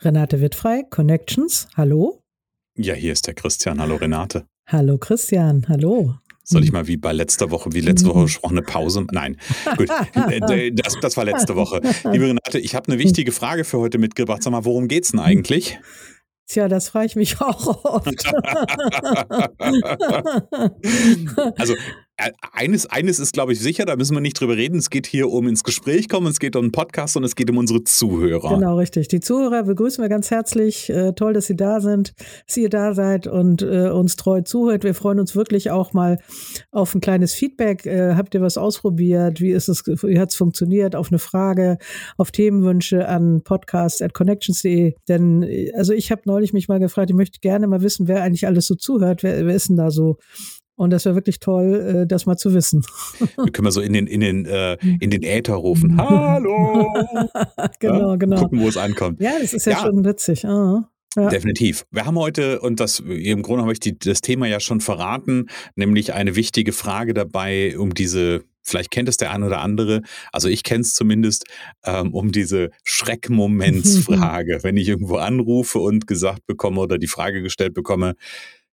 Renate Wittfrei, Connections, hallo. Ja, hier ist der Christian. Hallo Renate. Hallo Christian, hallo. Soll ich mal wie bei letzter Woche, wie letzte Woche gesprochen, eine Pause? Nein, gut, das, das war letzte Woche. Liebe Renate, ich habe eine wichtige Frage für heute mitgebracht. Sag mal, worum geht's denn eigentlich? Tja, das frage ich mich auch oft. also äh, eines, eines ist, glaube ich, sicher, da müssen wir nicht drüber reden. Es geht hier um ins Gespräch kommen, es geht um einen Podcast und es geht um unsere Zuhörer. Genau, richtig. Die Zuhörer begrüßen wir ganz herzlich. Äh, toll, dass Sie da sind, dass ihr da seid und äh, uns treu zuhört. Wir freuen uns wirklich auch mal auf ein kleines Feedback. Äh, habt ihr was ausprobiert? Wie ist es, wie hat es funktioniert? Auf eine Frage, auf Themenwünsche an podcast.connections.de. Denn, äh, also ich habe neulich mich mal gefragt, ich möchte gerne mal wissen, wer eigentlich alles so zuhört. Wer, wer ist denn da so? Und das wäre wirklich toll, äh, das mal zu wissen. Wir können mal so in den, in den, äh, in den Äther rufen. Hallo! genau, ja? genau. Gucken, wo es ankommt. Ja, das ist ja, ja. schon witzig. Ah. Ja. Definitiv. Wir haben heute, und das im Grunde habe ich die, das Thema ja schon verraten, nämlich eine wichtige Frage dabei, um diese, vielleicht kennt es der eine oder andere, also ich kenne es zumindest, ähm, um diese Schreckmomentsfrage, wenn ich irgendwo anrufe und gesagt bekomme oder die Frage gestellt bekomme,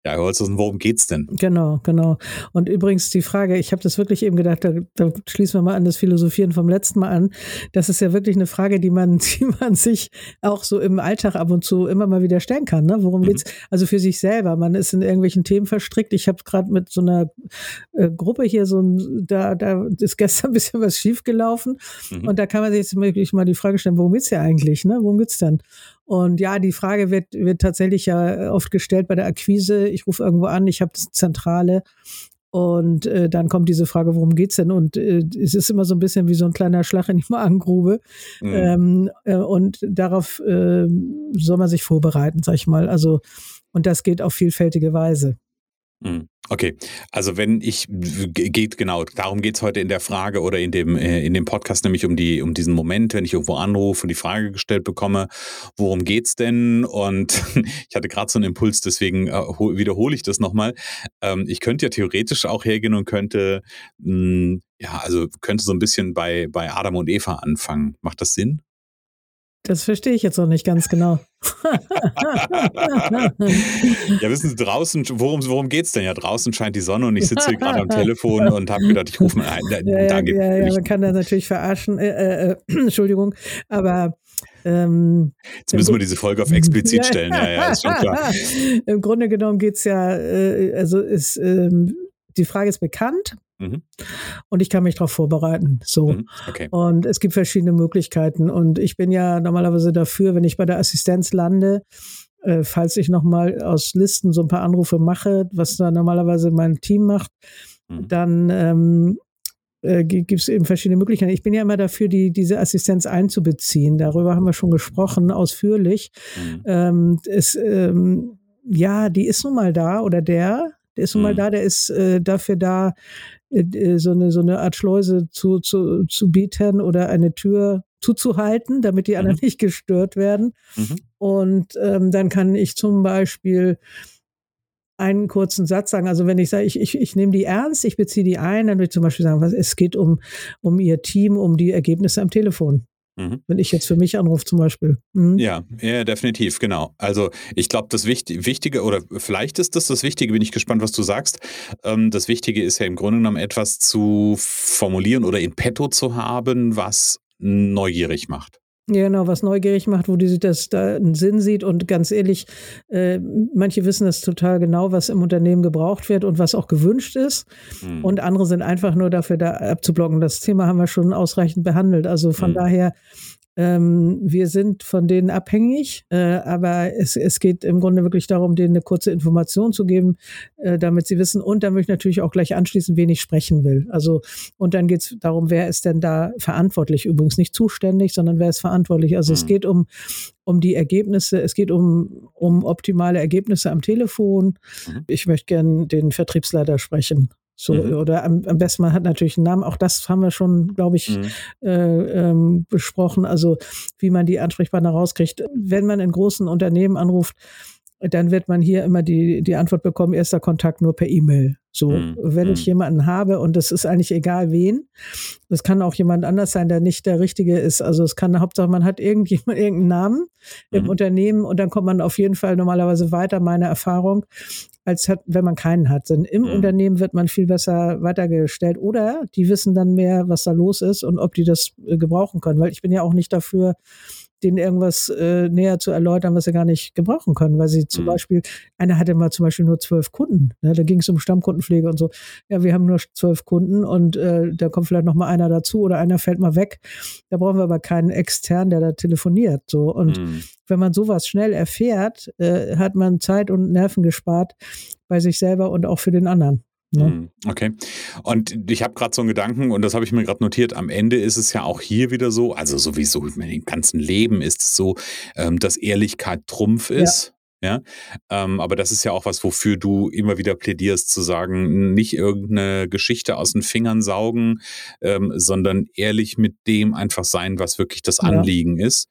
ja, Holzhausen, worum geht's denn? Genau, genau. Und übrigens die Frage, ich habe das wirklich eben gedacht, da, da, schließen wir mal an das Philosophieren vom letzten Mal an. Das ist ja wirklich eine Frage, die man, die man sich auch so im Alltag ab und zu immer mal wieder stellen kann. Ne? Worum mhm. geht's? Also für sich selber. Man ist in irgendwelchen Themen verstrickt. Ich habe gerade mit so einer äh, Gruppe hier so ein, da, da ist gestern ein bisschen was schiefgelaufen. Mhm. Und da kann man sich jetzt wirklich mal die Frage stellen, worum geht's ja eigentlich? Ne? Worum geht's denn? Und ja, die Frage wird, wird tatsächlich ja oft gestellt bei der Akquise. Ich rufe irgendwo an, ich habe das Zentrale und äh, dann kommt diese Frage, worum geht's denn? Und äh, es ist immer so ein bisschen wie so ein kleiner Schlag in die Magengrube. Mhm. Ähm, äh, und darauf äh, soll man sich vorbereiten, sag ich mal. Also, und das geht auf vielfältige Weise. Mhm. Okay, also wenn ich geht genau, darum geht es heute in der Frage oder in dem äh, in dem Podcast nämlich um die um diesen Moment, wenn ich irgendwo anrufe und die Frage gestellt bekomme, worum geht's denn? Und ich hatte gerade so einen Impuls, deswegen äh, wiederhole ich das nochmal. Ähm, ich könnte ja theoretisch auch hergehen und könnte hm, ja also könnte so ein bisschen bei bei Adam und Eva anfangen. Macht das Sinn? Das verstehe ich jetzt noch nicht ganz genau. ja, wissen Sie, draußen, worum, worum geht es denn? Ja, draußen scheint die Sonne und ich sitze hier gerade am Telefon und habe gedacht, ich rufe mal ein. Da, ja, ja, ja, ja, man kann das natürlich verarschen. Äh, äh, äh Entschuldigung, aber ähm, Jetzt müssen wir diese Folge auf explizit stellen. Ja, ja, ist schon klar. Im Grunde genommen geht es ja, äh, also ist, ähm, die Frage ist bekannt. Mhm. Und ich kann mich darauf vorbereiten. So. Mhm. Okay. Und es gibt verschiedene Möglichkeiten. Und ich bin ja normalerweise dafür, wenn ich bei der Assistenz lande, äh, falls ich nochmal aus Listen so ein paar Anrufe mache, was da normalerweise mein Team macht, mhm. dann ähm, äh, gibt es eben verschiedene Möglichkeiten. Ich bin ja immer dafür, die, diese Assistenz einzubeziehen. Darüber haben wir schon gesprochen, ausführlich. Mhm. Ähm, es, ähm, ja, die ist nun mal da oder der, der ist nun mal da, der ist äh, dafür da, so, eine, so eine Art Schleuse zu, zu, zu bieten oder eine Tür zuzuhalten, damit die anderen mhm. nicht gestört werden. Mhm. Und ähm, dann kann ich zum Beispiel einen kurzen Satz sagen. Also wenn ich sage, ich, ich, ich nehme die ernst, ich beziehe die ein, dann würde ich zum Beispiel sagen, was, es geht um, um ihr Team, um die Ergebnisse am Telefon. Mhm. Wenn ich jetzt für mich anrufe zum Beispiel. Mhm. Ja, ja, definitiv, genau. Also ich glaube, das Wichtige, oder vielleicht ist das das Wichtige, bin ich gespannt, was du sagst. Ähm, das Wichtige ist ja im Grunde genommen etwas zu formulieren oder in petto zu haben, was neugierig macht. Ja, genau, was neugierig macht, wo die sich das da einen Sinn sieht. Und ganz ehrlich, äh, manche wissen das total genau, was im Unternehmen gebraucht wird und was auch gewünscht ist. Mhm. Und andere sind einfach nur dafür da abzublocken. Das Thema haben wir schon ausreichend behandelt. Also von mhm. daher ähm, wir sind von denen abhängig, äh, aber es, es geht im Grunde wirklich darum, denen eine kurze Information zu geben, äh, damit sie wissen. Und dann möchte ich natürlich auch gleich anschließen, wen ich sprechen will. Also, und dann geht es darum, wer ist denn da verantwortlich? Übrigens nicht zuständig, sondern wer ist verantwortlich? Also mhm. es geht um, um die Ergebnisse, es geht um, um optimale Ergebnisse am Telefon. Mhm. Ich möchte gern den Vertriebsleiter sprechen. So, mhm. oder am, am, besten man hat natürlich einen Namen. Auch das haben wir schon, glaube ich, mhm. äh, ähm, besprochen. Also wie man die Ansprechpartner rauskriegt. Wenn man in großen Unternehmen anruft, dann wird man hier immer die, die Antwort bekommen, erster Kontakt nur per E-Mail. So, mhm. wenn ich hm. jemanden habe und das ist eigentlich egal wen, das kann auch jemand anders sein, der nicht der Richtige ist. Also es kann Hauptsache, man hat irgendjemand irgendeinen Namen im mhm. Unternehmen und dann kommt man auf jeden Fall normalerweise weiter, meine Erfahrung, als hat, wenn man keinen hat. Denn im mhm. Unternehmen wird man viel besser weitergestellt oder die wissen dann mehr, was da los ist und ob die das äh, gebrauchen können. Weil ich bin ja auch nicht dafür, denen irgendwas äh, näher zu erläutern, was sie gar nicht gebrauchen können, weil sie zum mhm. Beispiel, einer hatte mal zum Beispiel nur zwölf Kunden, ne? da ging es um Stammkundenpflege und so. Ja, wir haben nur zwölf Kunden und äh, da kommt vielleicht noch mal einer dazu oder einer fällt mal weg. Da brauchen wir aber keinen extern, der da telefoniert. So und mhm. wenn man sowas schnell erfährt, äh, hat man Zeit und Nerven gespart bei sich selber und auch für den anderen. Ne? Okay. Und ich habe gerade so einen Gedanken, und das habe ich mir gerade notiert, am Ende ist es ja auch hier wieder so, also sowieso in dem ganzen Leben ist es so, ähm, dass Ehrlichkeit Trumpf ist. Ja. Ja, ähm, aber das ist ja auch was, wofür du immer wieder plädierst, zu sagen, nicht irgendeine Geschichte aus den Fingern saugen, ähm, sondern ehrlich mit dem einfach sein, was wirklich das Anliegen ja. ist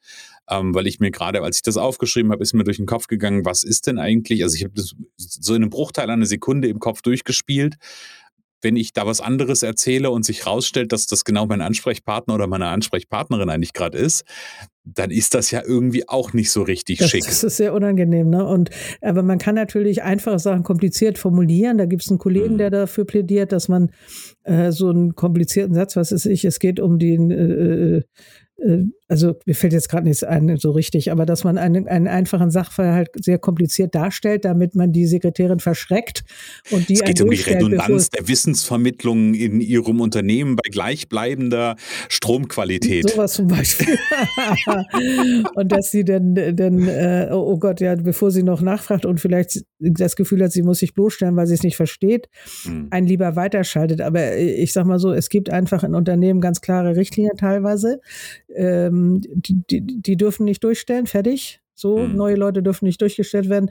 ähm, weil ich mir gerade, als ich das aufgeschrieben habe, ist mir durch den Kopf gegangen, was ist denn eigentlich, also ich habe das so in einem Bruchteil einer Sekunde im Kopf durchgespielt. Wenn ich da was anderes erzähle und sich rausstellt, dass das genau mein Ansprechpartner oder meine Ansprechpartnerin eigentlich gerade ist, dann ist das ja irgendwie auch nicht so richtig das, schick. Das ist sehr unangenehm, ne? Und aber man kann natürlich einfache Sachen kompliziert formulieren. Da gibt es einen Kollegen, mhm. der dafür plädiert, dass man äh, so einen komplizierten Satz, was ist ich, es geht um den äh, äh äh, also mir fällt jetzt gerade nichts ein so richtig, aber dass man einen, einen einfachen Sachverhalt sehr kompliziert darstellt, damit man die Sekretärin verschreckt und die Es geht um die Redundanz der Wissensvermittlung in ihrem Unternehmen bei gleichbleibender Stromqualität. Sowas zum Beispiel. und dass sie dann, dann äh, oh, oh Gott, ja, bevor sie noch nachfragt und vielleicht das Gefühl hat, sie muss sich bloßstellen, weil sie es nicht versteht, hm. einen lieber weiterschaltet. Aber ich sag mal so, es gibt einfach in Unternehmen ganz klare Richtlinien teilweise ähm, die, die, die, dürfen nicht durchstellen, fertig. So, mhm. neue Leute dürfen nicht durchgestellt werden.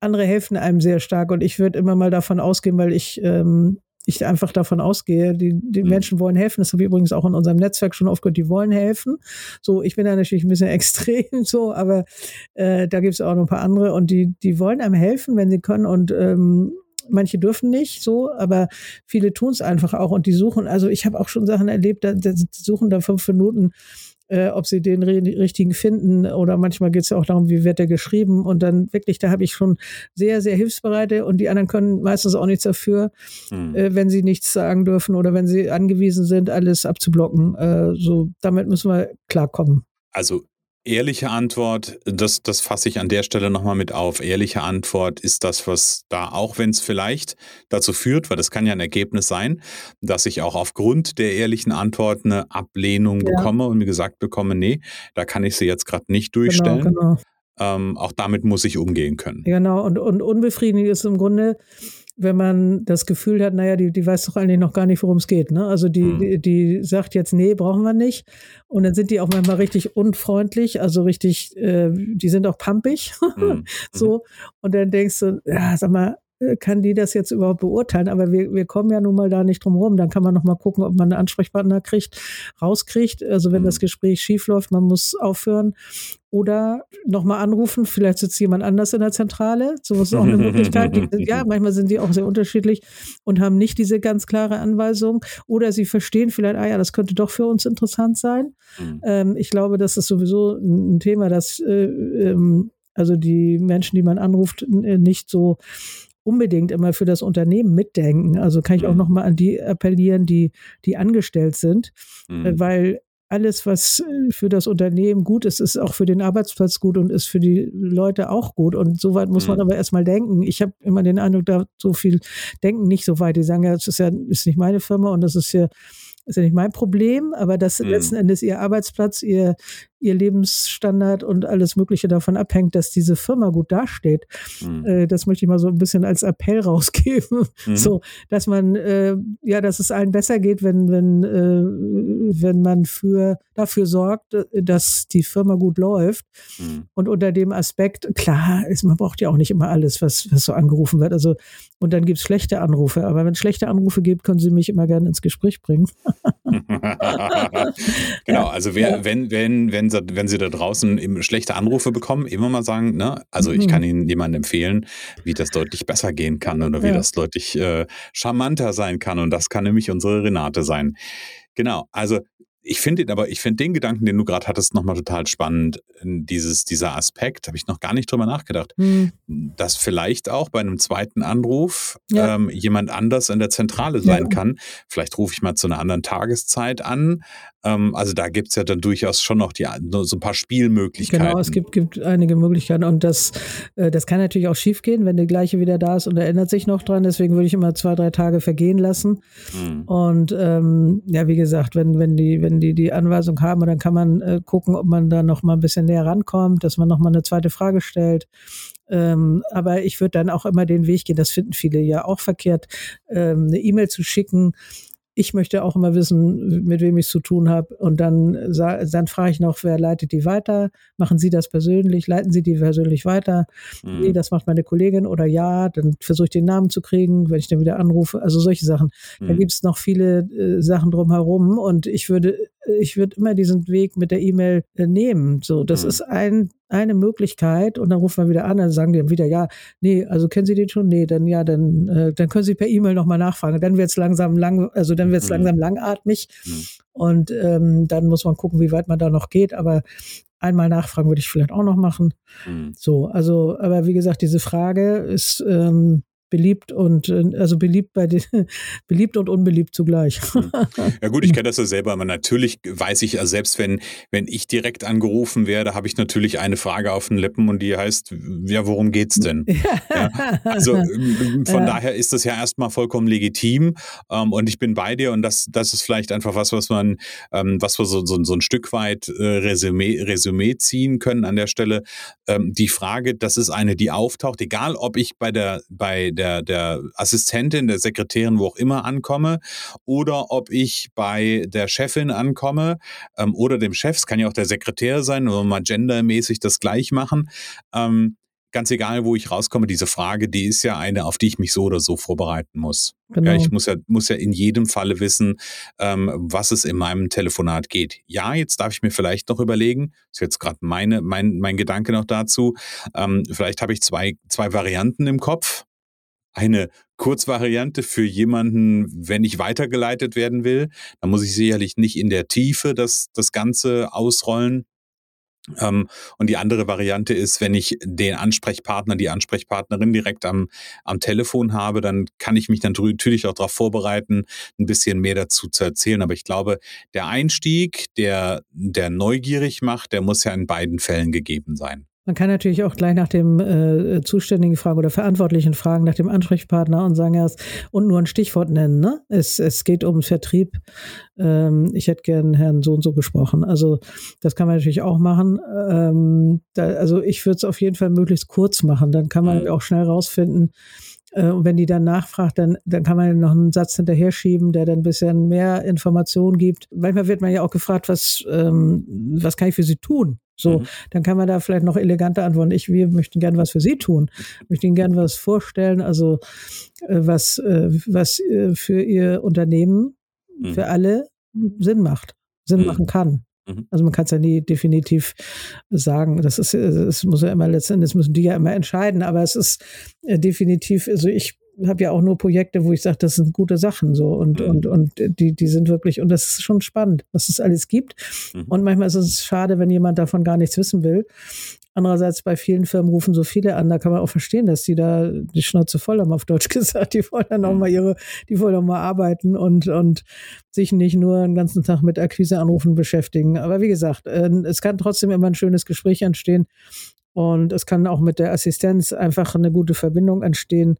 Andere helfen einem sehr stark und ich würde immer mal davon ausgehen, weil ich, ähm, ich einfach davon ausgehe, die, die mhm. Menschen wollen helfen. Das habe ich übrigens auch in unserem Netzwerk schon oft gehört, die wollen helfen. So, ich bin da natürlich ein bisschen extrem so, aber äh, da gibt es auch noch ein paar andere und die, die wollen einem helfen, wenn sie können und ähm, manche dürfen nicht so, aber viele tun es einfach auch und die suchen, also ich habe auch schon Sachen erlebt, da, da suchen da fünf Minuten äh, ob sie den richtigen finden oder manchmal geht es ja auch darum, wie wird der geschrieben und dann wirklich, da habe ich schon sehr, sehr hilfsbereite und die anderen können meistens auch nichts dafür, hm. äh, wenn sie nichts sagen dürfen oder wenn sie angewiesen sind, alles abzublocken. Äh, so, damit müssen wir klarkommen. Also Ehrliche Antwort, das, das fasse ich an der Stelle nochmal mit auf. Ehrliche Antwort ist das, was da, auch wenn es vielleicht dazu führt, weil das kann ja ein Ergebnis sein, dass ich auch aufgrund der ehrlichen Antwort eine Ablehnung ja. bekomme und mir gesagt bekomme, nee, da kann ich sie jetzt gerade nicht genau, durchstellen. Genau, genau. Ähm, auch damit muss ich umgehen können. Genau, und, und unbefriedigend ist im Grunde, wenn man das Gefühl hat, naja, die, die weiß doch eigentlich noch gar nicht, worum es geht. Ne? Also die, hm. die, die, sagt jetzt, nee, brauchen wir nicht. Und dann sind die auch manchmal richtig unfreundlich, also richtig, äh, die sind auch pampig. Hm. so. Und dann denkst du, ja, sag mal, kann die das jetzt überhaupt beurteilen? Aber wir, wir kommen ja nun mal da nicht drum rum. Dann kann man noch mal gucken, ob man einen Ansprechpartner kriegt, rauskriegt. Also wenn mhm. das Gespräch schief läuft, man muss aufhören. Oder nochmal anrufen, vielleicht sitzt jemand anders in der Zentrale. So ist auch eine Möglichkeit. Die, ja, manchmal sind die auch sehr unterschiedlich und haben nicht diese ganz klare Anweisung. Oder sie verstehen vielleicht, ah ja, das könnte doch für uns interessant sein. Mhm. Ähm, ich glaube, das ist sowieso ein Thema, das äh, ähm, also die Menschen, die man anruft, nicht so unbedingt immer für das Unternehmen mitdenken. Also kann ich auch mhm. noch mal an die appellieren, die, die angestellt sind, mhm. weil alles, was äh, für das Unternehmen gut ist, ist auch für den Arbeitsplatz gut und ist für die Leute auch gut. Und so weit muss man mhm. aber erstmal denken. Ich habe immer den Eindruck, da so viel denken nicht so weit. Die sagen ja, das ist ja ist nicht meine Firma und das ist ja ist ja nicht mein Problem, aber dass mhm. letzten Endes ihr Arbeitsplatz, ihr, ihr Lebensstandard und alles Mögliche davon abhängt, dass diese Firma gut dasteht. Mhm. Äh, das möchte ich mal so ein bisschen als Appell rausgeben. Mhm. So, dass man, äh, ja, dass es allen besser geht, wenn, wenn, äh, wenn man für, dafür sorgt, dass die Firma gut läuft. Mhm. Und unter dem Aspekt, klar, ist, man braucht ja auch nicht immer alles, was, was so angerufen wird. Also, und dann gibt es schlechte Anrufe. Aber wenn es schlechte Anrufe gibt, können Sie mich immer gerne ins Gespräch bringen. genau, also wer, wenn, wenn, wenn Sie, wenn Sie da draußen schlechte Anrufe bekommen, immer mal sagen, ne, also ich kann mhm. Ihnen jemandem empfehlen, wie das deutlich besser gehen kann oder wie ja. das deutlich äh, charmanter sein kann. Und das kann nämlich unsere Renate sein. Genau, also ich finde aber, ich finde den Gedanken, den du gerade hattest, nochmal total spannend. Dieses, dieser Aspekt, habe ich noch gar nicht drüber nachgedacht, hm. dass vielleicht auch bei einem zweiten Anruf ja. ähm, jemand anders in der Zentrale sein ja. kann. Vielleicht rufe ich mal zu einer anderen Tageszeit an. Ähm, also da gibt es ja dann durchaus schon noch die, so ein paar Spielmöglichkeiten. Genau, es gibt, gibt einige Möglichkeiten und das, äh, das kann natürlich auch schief gehen, wenn der gleiche wieder da ist und er erinnert sich noch dran. Deswegen würde ich immer zwei, drei Tage vergehen lassen. Hm. Und ähm, ja, wie gesagt, wenn, wenn die, wenn die die Anweisung haben, dann kann man äh, gucken, ob man da noch mal ein bisschen näher rankommt, dass man noch mal eine zweite Frage stellt. Ähm, aber ich würde dann auch immer den Weg gehen, das finden viele ja auch verkehrt, ähm, eine E-Mail zu schicken, ich möchte auch immer wissen, mit wem ich es zu tun habe. Und dann, dann frage ich noch, wer leitet die weiter? Machen Sie das persönlich? Leiten Sie die persönlich weiter? Mhm. Nee, das macht meine Kollegin oder ja, dann versuche ich den Namen zu kriegen, wenn ich dann wieder anrufe. Also solche Sachen. Mhm. Da gibt es noch viele äh, Sachen drumherum und ich würde ich würde immer diesen Weg mit der E-Mail äh, nehmen. So, das mhm. ist ein, eine Möglichkeit und dann rufen wir wieder an, dann sagen die wieder, ja, nee, also kennen Sie den schon? Nee, dann ja, dann, äh, dann können Sie per E-Mail nochmal nachfragen. Dann wird es langsam lang, also dann wird es mhm. langsam langatmig mhm. und ähm, dann muss man gucken, wie weit man da noch geht. Aber einmal nachfragen würde ich vielleicht auch noch machen. Mhm. So, also, aber wie gesagt, diese Frage ist ähm, beliebt und äh, also beliebt bei den beliebt und unbeliebt zugleich. Hm. Ja gut, ich kenne das ja selber, aber natürlich weiß ich, also selbst wenn wenn ich direkt angerufen werde, habe ich natürlich eine Frage auf den Lippen und die heißt, ja, worum geht's denn? ja, also ähm, von ja. daher ist das ja erstmal vollkommen legitim ähm, und ich bin bei dir und das das ist vielleicht einfach was, was man ähm, was wir so, so, so ein Stück weit äh, Resümee, Resümee ziehen können an der Stelle. Ähm, die Frage, das ist eine, die auftaucht, egal ob ich bei der bei der, der Assistentin, der Sekretärin, wo auch immer ankomme, oder ob ich bei der Chefin ankomme ähm, oder dem Chef, es kann ja auch der Sekretär sein, oder mal gendermäßig das gleich machen. Ähm, ganz egal, wo ich rauskomme, diese Frage, die ist ja eine, auf die ich mich so oder so vorbereiten muss. Genau. Ja, ich muss ja, muss ja in jedem Falle wissen, ähm, was es in meinem Telefonat geht. Ja, jetzt darf ich mir vielleicht noch überlegen, ist jetzt gerade meine, mein, mein Gedanke noch dazu, ähm, vielleicht habe ich zwei, zwei Varianten im Kopf eine Kurzvariante für jemanden, wenn ich weitergeleitet werden will. Da muss ich sicherlich nicht in der Tiefe das, das Ganze ausrollen. Ähm, und die andere Variante ist, wenn ich den Ansprechpartner, die Ansprechpartnerin direkt am, am Telefon habe, dann kann ich mich natürlich auch darauf vorbereiten, ein bisschen mehr dazu zu erzählen. Aber ich glaube, der Einstieg, der, der neugierig macht, der muss ja in beiden Fällen gegeben sein. Man kann natürlich auch gleich nach dem äh, Zuständigen fragen oder Verantwortlichen fragen, nach dem Ansprechpartner und sagen erst und nur ein Stichwort nennen. Ne? Es, es geht um Vertrieb. Ähm, ich hätte gern Herrn so und so gesprochen. Also das kann man natürlich auch machen. Ähm, da, also ich würde es auf jeden Fall möglichst kurz machen. Dann kann man mhm. auch schnell rausfinden, und wenn die dann nachfragt, dann, dann kann man noch einen Satz hinterher schieben, der dann ein bisschen mehr Informationen gibt. Manchmal wird man ja auch gefragt, was, ähm, was kann ich für Sie tun? So, mhm. dann kann man da vielleicht noch eleganter antworten. Ich, wir möchten gern was für Sie tun. Wir möchten Ihnen gern was vorstellen, also äh, was, äh, was äh, für Ihr Unternehmen, mhm. für alle Sinn macht, Sinn mhm. machen kann. Mhm. Also man kann es ja nie definitiv sagen. Das ist, es muss ja immer letztendlich müssen die ja immer entscheiden, aber es ist äh, definitiv, also ich habe ja auch nur Projekte, wo ich sage, das sind gute Sachen so und, mhm. und, und die, die sind wirklich, und das ist schon spannend, was es alles gibt. Mhm. Und manchmal ist es schade, wenn jemand davon gar nichts wissen will. Andererseits bei vielen Firmen rufen so viele an, da kann man auch verstehen, dass die da die Schnauze voll haben, auf Deutsch gesagt. Die wollen dann auch mhm. mal ihre, die wollen auch mal arbeiten und, und sich nicht nur den ganzen Tag mit Akquiseanrufen beschäftigen. Aber wie gesagt, äh, es kann trotzdem immer ein schönes Gespräch entstehen und es kann auch mit der Assistenz einfach eine gute Verbindung entstehen.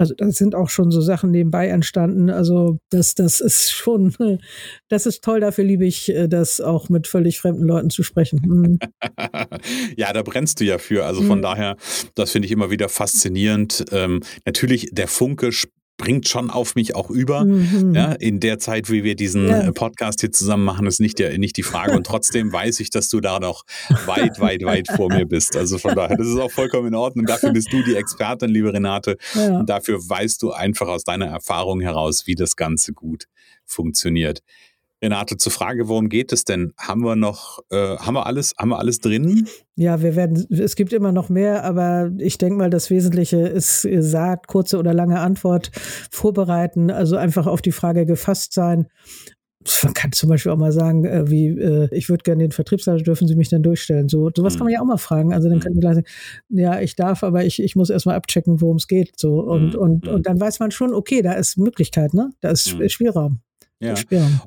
Also da sind auch schon so Sachen nebenbei entstanden. Also das, das ist schon, das ist toll. Dafür liebe ich äh, das auch mit völlig fremden Leuten zu sprechen. Mhm. ja, da brennst du ja für. Also von mhm. daher, das finde ich immer wieder faszinierend. Ähm, natürlich, der Funke bringt schon auf mich auch über. Mhm. Ja, in der Zeit, wie wir diesen ja. Podcast hier zusammen machen, ist nicht, der, nicht die Frage. Und trotzdem weiß ich, dass du da noch weit, weit, weit vor mir bist. Also von daher, das ist auch vollkommen in Ordnung. Dafür bist du die Expertin, liebe Renate. Ja. Und dafür weißt du einfach aus deiner Erfahrung heraus, wie das Ganze gut funktioniert. Renate, zur Frage, worum geht es denn? Haben wir noch, äh, haben wir alles, haben wir alles drin? Ja, wir werden, es gibt immer noch mehr, aber ich denke mal, das Wesentliche ist gesagt, kurze oder lange Antwort vorbereiten, also einfach auf die Frage gefasst sein. Man kann zum Beispiel auch mal sagen, äh, wie, äh, ich würde gerne den Vertriebsleiter, dürfen Sie mich dann durchstellen? So, sowas mhm. kann man ja auch mal fragen. Also dann können die gleich sagen, ja, ich darf, aber ich, ich muss erstmal abchecken, worum es geht. So, und, mhm. und, und mhm. dann weiß man schon, okay, da ist Möglichkeit, ne? Da ist mhm. Spielraum. Ja.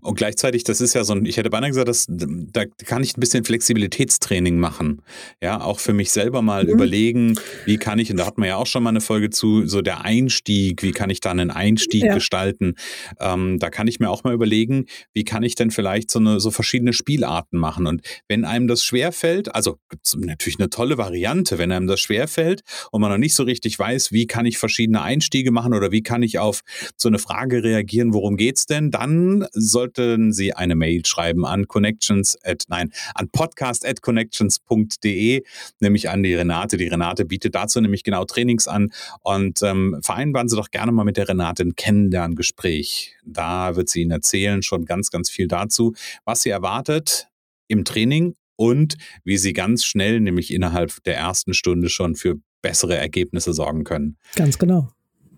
Und gleichzeitig, das ist ja so ein, ich hätte beinahe gesagt, dass, da kann ich ein bisschen Flexibilitätstraining machen. Ja, auch für mich selber mal mhm. überlegen, wie kann ich, und da hat man ja auch schon mal eine Folge zu, so der Einstieg, wie kann ich da einen Einstieg ja. gestalten? Ähm, da kann ich mir auch mal überlegen, wie kann ich denn vielleicht so eine, so verschiedene Spielarten machen? Und wenn einem das schwerfällt, also natürlich eine tolle Variante, wenn einem das schwerfällt und man noch nicht so richtig weiß, wie kann ich verschiedene Einstiege machen oder wie kann ich auf so eine Frage reagieren, worum geht's denn, dann sollten Sie eine Mail schreiben an connections at, nein, an podcast at connections.de, nämlich an die Renate. Die Renate bietet dazu nämlich genau Trainings an und ähm, vereinbaren Sie doch gerne mal mit der Renate ein Kennenlerngespräch. Da wird sie Ihnen erzählen schon ganz, ganz viel dazu, was sie erwartet im Training und wie Sie ganz schnell, nämlich innerhalb der ersten Stunde schon für bessere Ergebnisse sorgen können. Ganz genau.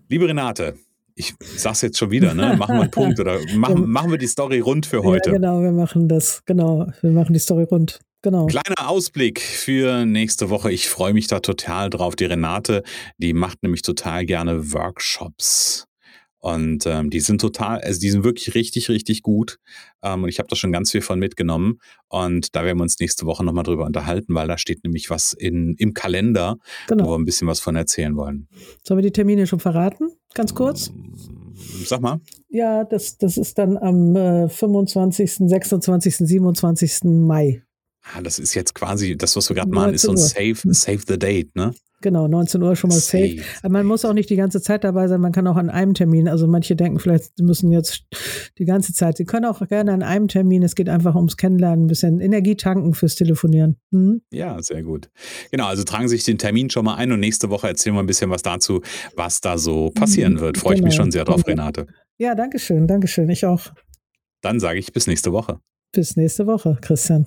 Liebe Renate, ich sag's jetzt schon wieder, ne? Machen wir einen Punkt oder machen, machen wir die Story rund für heute. Ja, genau, wir machen das. Genau, wir machen die Story rund. Genau. Kleiner Ausblick für nächste Woche. Ich freue mich da total drauf. Die Renate, die macht nämlich total gerne Workshops. Und ähm, die sind total, also die sind wirklich richtig, richtig gut. Ähm, und ich habe da schon ganz viel von mitgenommen. Und da werden wir uns nächste Woche nochmal drüber unterhalten, weil da steht nämlich was in, im Kalender, genau. wo wir ein bisschen was von erzählen wollen. Sollen wir die Termine schon verraten? Ganz kurz? Sag mal. Ja, das, das ist dann am äh, 25., 26., 27. Mai. Ah, das ist jetzt quasi, das, was wir gerade machen, ist so ein Save, Save the Date, ne? Genau, 19 Uhr schon mal safe. safe. Aber man muss auch nicht die ganze Zeit dabei sein, man kann auch an einem Termin, also manche denken vielleicht, sie müssen jetzt die ganze Zeit, sie können auch gerne an einem Termin, es geht einfach ums Kennenlernen, ein bisschen Energie tanken fürs Telefonieren. Mhm. Ja, sehr gut. Genau, also tragen Sie sich den Termin schon mal ein und nächste Woche erzählen wir ein bisschen was dazu, was da so passieren mhm. wird. Freue genau. ich mich genau. schon sehr drauf, Renate. Ja, danke schön, danke schön, ich auch. Dann sage ich bis nächste Woche. Bis nächste Woche, Christian.